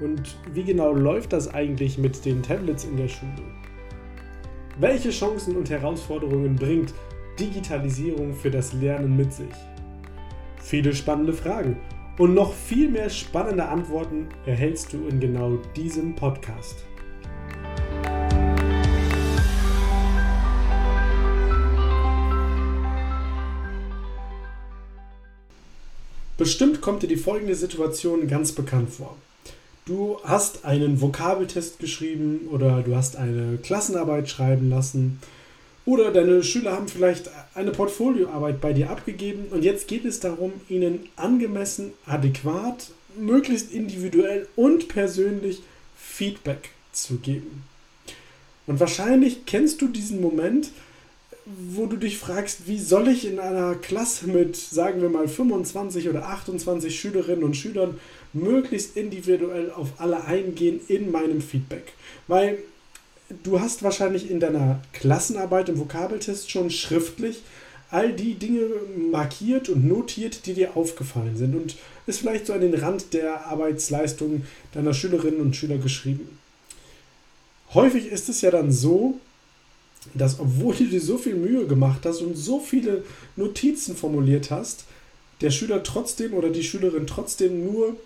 Und wie genau läuft das eigentlich mit den Tablets in der Schule? Welche Chancen und Herausforderungen bringt Digitalisierung für das Lernen mit sich? Viele spannende Fragen und noch viel mehr spannende Antworten erhältst du in genau diesem Podcast. Bestimmt kommt dir die folgende Situation ganz bekannt vor. Du hast einen Vokabeltest geschrieben oder du hast eine Klassenarbeit schreiben lassen oder deine Schüler haben vielleicht eine Portfolioarbeit bei dir abgegeben und jetzt geht es darum, ihnen angemessen, adäquat, möglichst individuell und persönlich Feedback zu geben. Und wahrscheinlich kennst du diesen Moment, wo du dich fragst, wie soll ich in einer Klasse mit, sagen wir mal, 25 oder 28 Schülerinnen und Schülern möglichst individuell auf alle eingehen in meinem Feedback. Weil du hast wahrscheinlich in deiner Klassenarbeit im Vokabeltest schon schriftlich all die Dinge markiert und notiert, die dir aufgefallen sind und ist vielleicht so an den Rand der Arbeitsleistung deiner Schülerinnen und Schüler geschrieben. Häufig ist es ja dann so, dass obwohl du dir so viel Mühe gemacht hast und so viele Notizen formuliert hast, der Schüler trotzdem oder die Schülerin trotzdem nur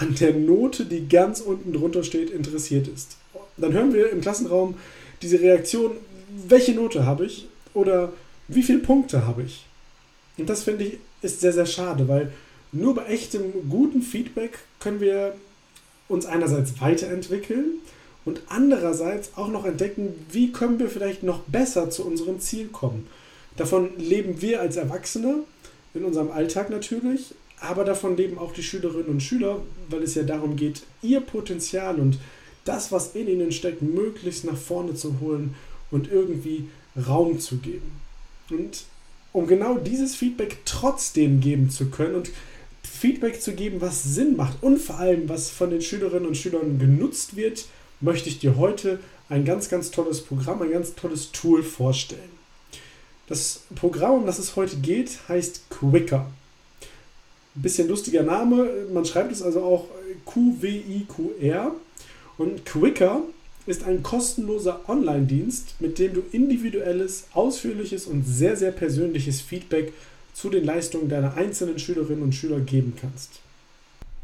an der Note, die ganz unten drunter steht, interessiert ist. Dann hören wir im Klassenraum diese Reaktion, welche Note habe ich oder wie viele Punkte habe ich. Und das finde ich ist sehr, sehr schade, weil nur bei echtem guten Feedback können wir uns einerseits weiterentwickeln und andererseits auch noch entdecken, wie können wir vielleicht noch besser zu unserem Ziel kommen. Davon leben wir als Erwachsene in unserem Alltag natürlich, aber davon leben auch die Schülerinnen und Schüler, weil es ja darum geht, ihr Potenzial und das, was in ihnen steckt, möglichst nach vorne zu holen und irgendwie Raum zu geben. Und um genau dieses Feedback trotzdem geben zu können und Feedback zu geben, was Sinn macht und vor allem, was von den Schülerinnen und Schülern genutzt wird, möchte ich dir heute ein ganz, ganz tolles Programm, ein ganz tolles Tool vorstellen. Das Programm, um das es heute geht, heißt Quicker. Ein bisschen lustiger Name, man schreibt es also auch Q-W-I-Q-R. Und Quicker ist ein kostenloser Online-Dienst, mit dem du individuelles, ausführliches und sehr, sehr persönliches Feedback zu den Leistungen deiner einzelnen Schülerinnen und Schüler geben kannst.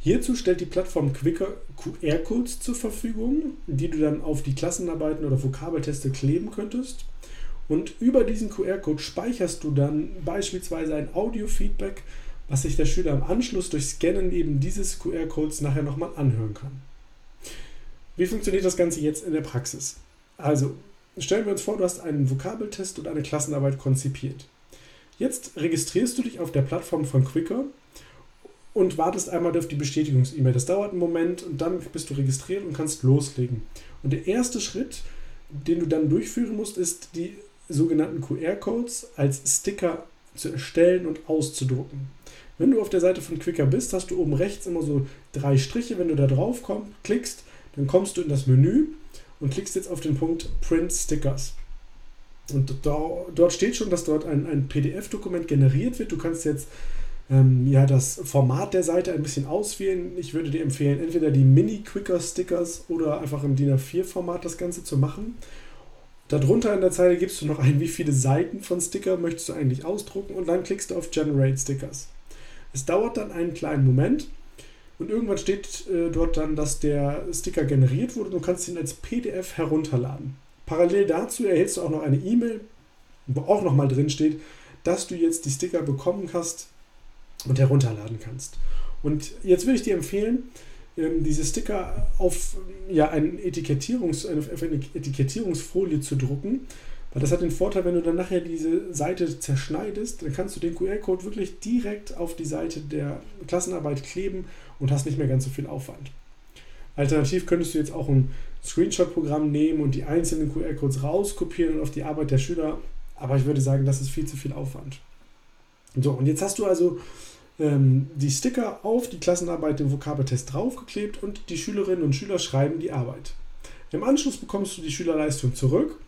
Hierzu stellt die Plattform Quicker QR-Codes zur Verfügung, die du dann auf die Klassenarbeiten oder Vokabelteste kleben könntest. Und über diesen QR-Code speicherst du dann beispielsweise ein Audio-Feedback, was sich der Schüler im Anschluss durch Scannen eben dieses QR-Codes nachher nochmal anhören kann. Wie funktioniert das Ganze jetzt in der Praxis? Also, stellen wir uns vor, du hast einen Vokabeltest und eine Klassenarbeit konzipiert. Jetzt registrierst du dich auf der Plattform von Quicker und wartest einmal auf die Bestätigungs-E-Mail. Das dauert einen Moment und dann bist du registriert und kannst loslegen. Und der erste Schritt, den du dann durchführen musst, ist die sogenannten QR-Codes als Sticker zu erstellen und auszudrucken. Wenn du auf der Seite von Quicker bist, hast du oben rechts immer so drei Striche. Wenn du da drauf komm, klickst, dann kommst du in das Menü und klickst jetzt auf den Punkt Print Stickers. Und da, dort steht schon, dass dort ein, ein PDF-Dokument generiert wird. Du kannst jetzt ähm, ja, das Format der Seite ein bisschen auswählen. Ich würde dir empfehlen, entweder die Mini-Quicker-Stickers oder einfach im DIN A4-Format das Ganze zu machen. Darunter in der Zeile gibst du noch ein, wie viele Seiten von Sticker möchtest du eigentlich ausdrucken und dann klickst du auf Generate Stickers. Es dauert dann einen kleinen Moment und irgendwann steht äh, dort dann, dass der Sticker generiert wurde und du kannst ihn als PDF herunterladen. Parallel dazu erhältst du auch noch eine E-Mail, wo auch nochmal drin steht, dass du jetzt die Sticker bekommen hast und herunterladen kannst. Und jetzt würde ich dir empfehlen, ähm, diese Sticker auf ja, ein Etikettierungs, auf eine Etikettierungsfolie zu drucken, weil das hat den Vorteil, wenn du dann nachher diese Seite zerschneidest, dann kannst du den QR-Code wirklich direkt auf die Seite der Klassenarbeit kleben und hast nicht mehr ganz so viel Aufwand. Alternativ könntest du jetzt auch ein Screenshot-Programm nehmen und die einzelnen QR-Codes rauskopieren und auf die Arbeit der Schüler. Aber ich würde sagen, das ist viel zu viel Aufwand. So, und jetzt hast du also ähm, die Sticker auf die Klassenarbeit, den Vokabeltest draufgeklebt und die Schülerinnen und Schüler schreiben die Arbeit. Im Anschluss bekommst du die Schülerleistung zurück.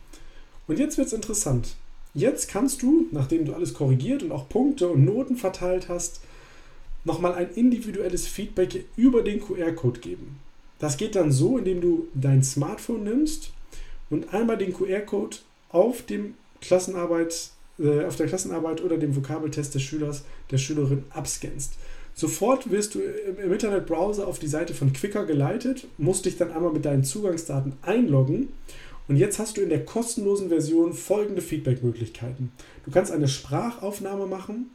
Und jetzt wird es interessant. Jetzt kannst du, nachdem du alles korrigiert und auch Punkte und Noten verteilt hast, nochmal ein individuelles Feedback über den QR-Code geben. Das geht dann so, indem du dein Smartphone nimmst und einmal den QR-Code auf dem Klassenarbeit, äh, auf der Klassenarbeit oder dem Vokabeltest des Schülers, der Schülerin abscannst. Sofort wirst du im Internetbrowser auf die Seite von Quicker geleitet, musst dich dann einmal mit deinen Zugangsdaten einloggen und jetzt hast du in der kostenlosen Version folgende Feedback-Möglichkeiten. Du kannst eine Sprachaufnahme machen,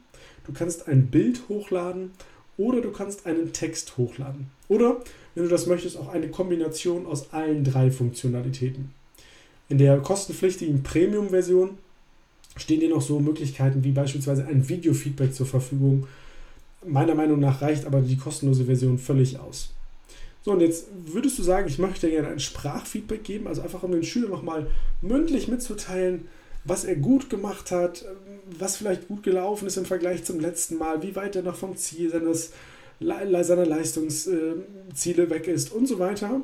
du kannst ein Bild hochladen oder du kannst einen Text hochladen. Oder, wenn du das möchtest, auch eine Kombination aus allen drei Funktionalitäten. In der kostenpflichtigen Premium-Version stehen dir noch so Möglichkeiten wie beispielsweise ein Video-Feedback zur Verfügung. Meiner Meinung nach reicht aber die kostenlose Version völlig aus. So, und jetzt würdest du sagen, ich möchte gerne ein Sprachfeedback geben, also einfach um den Schüler nochmal mündlich mitzuteilen, was er gut gemacht hat, was vielleicht gut gelaufen ist im Vergleich zum letzten Mal, wie weit er noch vom Ziel seines, seiner Leistungsziele weg ist und so weiter.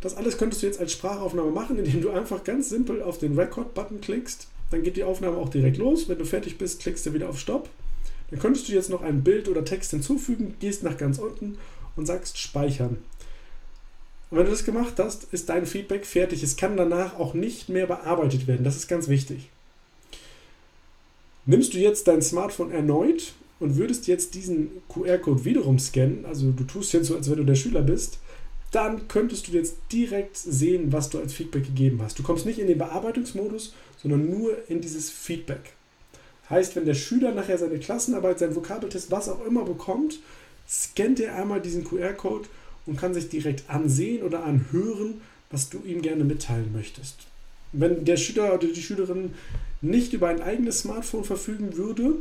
Das alles könntest du jetzt als Sprachaufnahme machen, indem du einfach ganz simpel auf den Record-Button klickst. Dann geht die Aufnahme auch direkt los. Wenn du fertig bist, klickst du wieder auf Stopp. Dann könntest du jetzt noch ein Bild oder Text hinzufügen, gehst nach ganz unten und sagst Speichern. Und wenn du das gemacht hast, ist dein Feedback fertig. Es kann danach auch nicht mehr bearbeitet werden. Das ist ganz wichtig. Nimmst du jetzt dein Smartphone erneut und würdest jetzt diesen QR-Code wiederum scannen, also du tust jetzt so, als wenn du der Schüler bist, dann könntest du jetzt direkt sehen, was du als Feedback gegeben hast. Du kommst nicht in den Bearbeitungsmodus, sondern nur in dieses Feedback. Heißt, wenn der Schüler nachher seine Klassenarbeit, seinen Vokabeltest, was auch immer bekommt, scannt er einmal diesen QR-Code und kann sich direkt ansehen oder anhören, was du ihm gerne mitteilen möchtest. Wenn der Schüler oder die Schülerin nicht über ein eigenes Smartphone verfügen würde,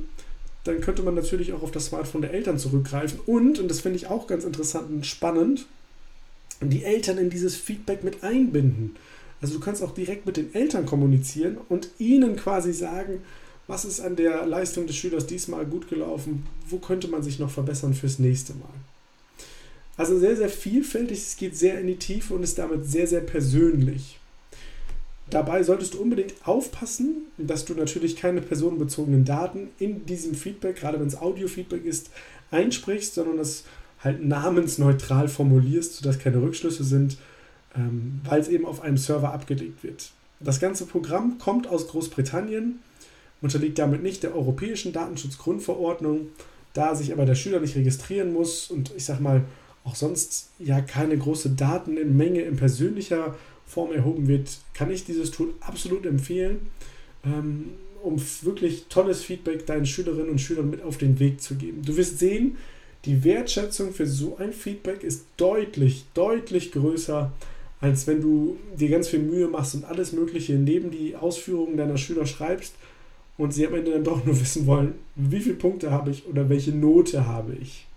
dann könnte man natürlich auch auf das Smartphone der Eltern zurückgreifen und, und das finde ich auch ganz interessant und spannend, die Eltern in dieses Feedback mit einbinden. Also du kannst auch direkt mit den Eltern kommunizieren und ihnen quasi sagen, was ist an der Leistung des Schülers diesmal gut gelaufen, wo könnte man sich noch verbessern fürs nächste Mal. Also sehr, sehr vielfältig, es geht sehr in die Tiefe und ist damit sehr, sehr persönlich. Dabei solltest du unbedingt aufpassen, dass du natürlich keine personenbezogenen Daten in diesem Feedback, gerade wenn es Audio-Feedback ist, einsprichst, sondern das halt namensneutral formulierst, sodass keine Rückschlüsse sind, ähm, weil es eben auf einem Server abgelegt wird. Das ganze Programm kommt aus Großbritannien, unterliegt damit nicht der europäischen Datenschutzgrundverordnung, da sich aber der Schüler nicht registrieren muss und ich sag mal auch sonst ja keine große Daten in Menge in persönlicher Form erhoben wird, kann ich dieses Tool absolut empfehlen, ähm, um wirklich tolles Feedback deinen Schülerinnen und Schülern mit auf den Weg zu geben. Du wirst sehen, die Wertschätzung für so ein Feedback ist deutlich, deutlich größer, als wenn du dir ganz viel Mühe machst und alles Mögliche neben die Ausführungen deiner Schüler schreibst und sie am Ende dann doch nur wissen wollen, wie viele Punkte habe ich oder welche Note habe ich.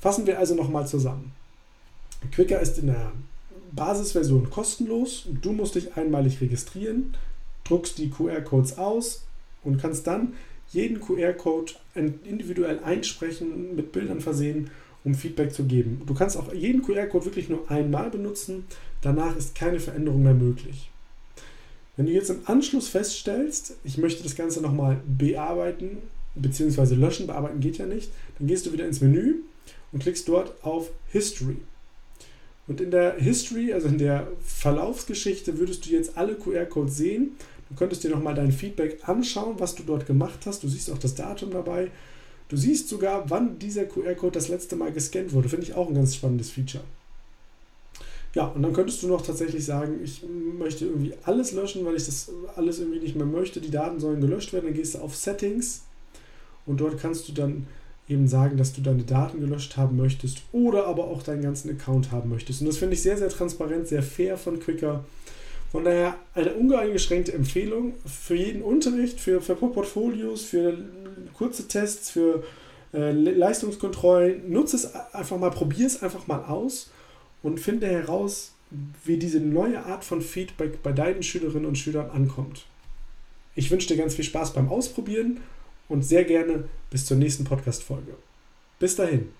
Fassen wir also nochmal zusammen. Quicker ist in der Basisversion kostenlos. Du musst dich einmalig registrieren, druckst die QR-Codes aus und kannst dann jeden QR-Code individuell einsprechen, mit Bildern versehen, um Feedback zu geben. Du kannst auch jeden QR-Code wirklich nur einmal benutzen. Danach ist keine Veränderung mehr möglich. Wenn du jetzt im Anschluss feststellst, ich möchte das Ganze nochmal bearbeiten bzw. löschen, bearbeiten geht ja nicht, dann gehst du wieder ins Menü und klickst dort auf History. Und in der History, also in der Verlaufsgeschichte, würdest du jetzt alle QR-Codes sehen. Du könntest dir nochmal dein Feedback anschauen, was du dort gemacht hast. Du siehst auch das Datum dabei. Du siehst sogar, wann dieser QR-Code das letzte Mal gescannt wurde. Finde ich auch ein ganz spannendes Feature. Ja, und dann könntest du noch tatsächlich sagen, ich möchte irgendwie alles löschen, weil ich das alles irgendwie nicht mehr möchte. Die Daten sollen gelöscht werden. Dann gehst du auf Settings und dort kannst du dann eben sagen, dass du deine Daten gelöscht haben möchtest oder aber auch deinen ganzen Account haben möchtest. Und das finde ich sehr, sehr transparent, sehr fair von Quicker. Von daher eine uneingeschränkte Empfehlung für jeden Unterricht, für, für Portfolios, für kurze Tests, für äh, Leistungskontrollen. Nutze es einfach mal, probier es einfach mal aus und finde heraus, wie diese neue Art von Feedback bei deinen Schülerinnen und Schülern ankommt. Ich wünsche dir ganz viel Spaß beim Ausprobieren und sehr gerne bis zur nächsten Podcast-Folge. Bis dahin.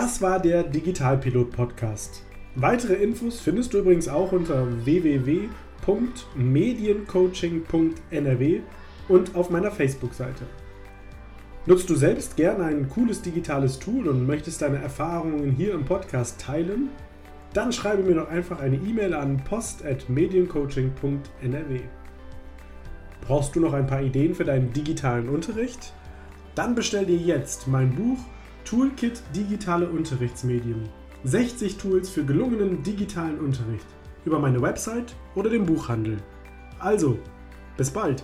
Das war der Digitalpilot Podcast. Weitere Infos findest du übrigens auch unter www.mediencoaching.nrw und auf meiner Facebook-Seite. Nutzt du selbst gerne ein cooles digitales Tool und möchtest deine Erfahrungen hier im Podcast teilen? Dann schreibe mir doch einfach eine E-Mail an post.mediencoaching.nrw. Brauchst du noch ein paar Ideen für deinen digitalen Unterricht? Dann bestell dir jetzt mein Buch Toolkit Digitale Unterrichtsmedien. 60 Tools für gelungenen digitalen Unterricht über meine Website oder den Buchhandel. Also, bis bald!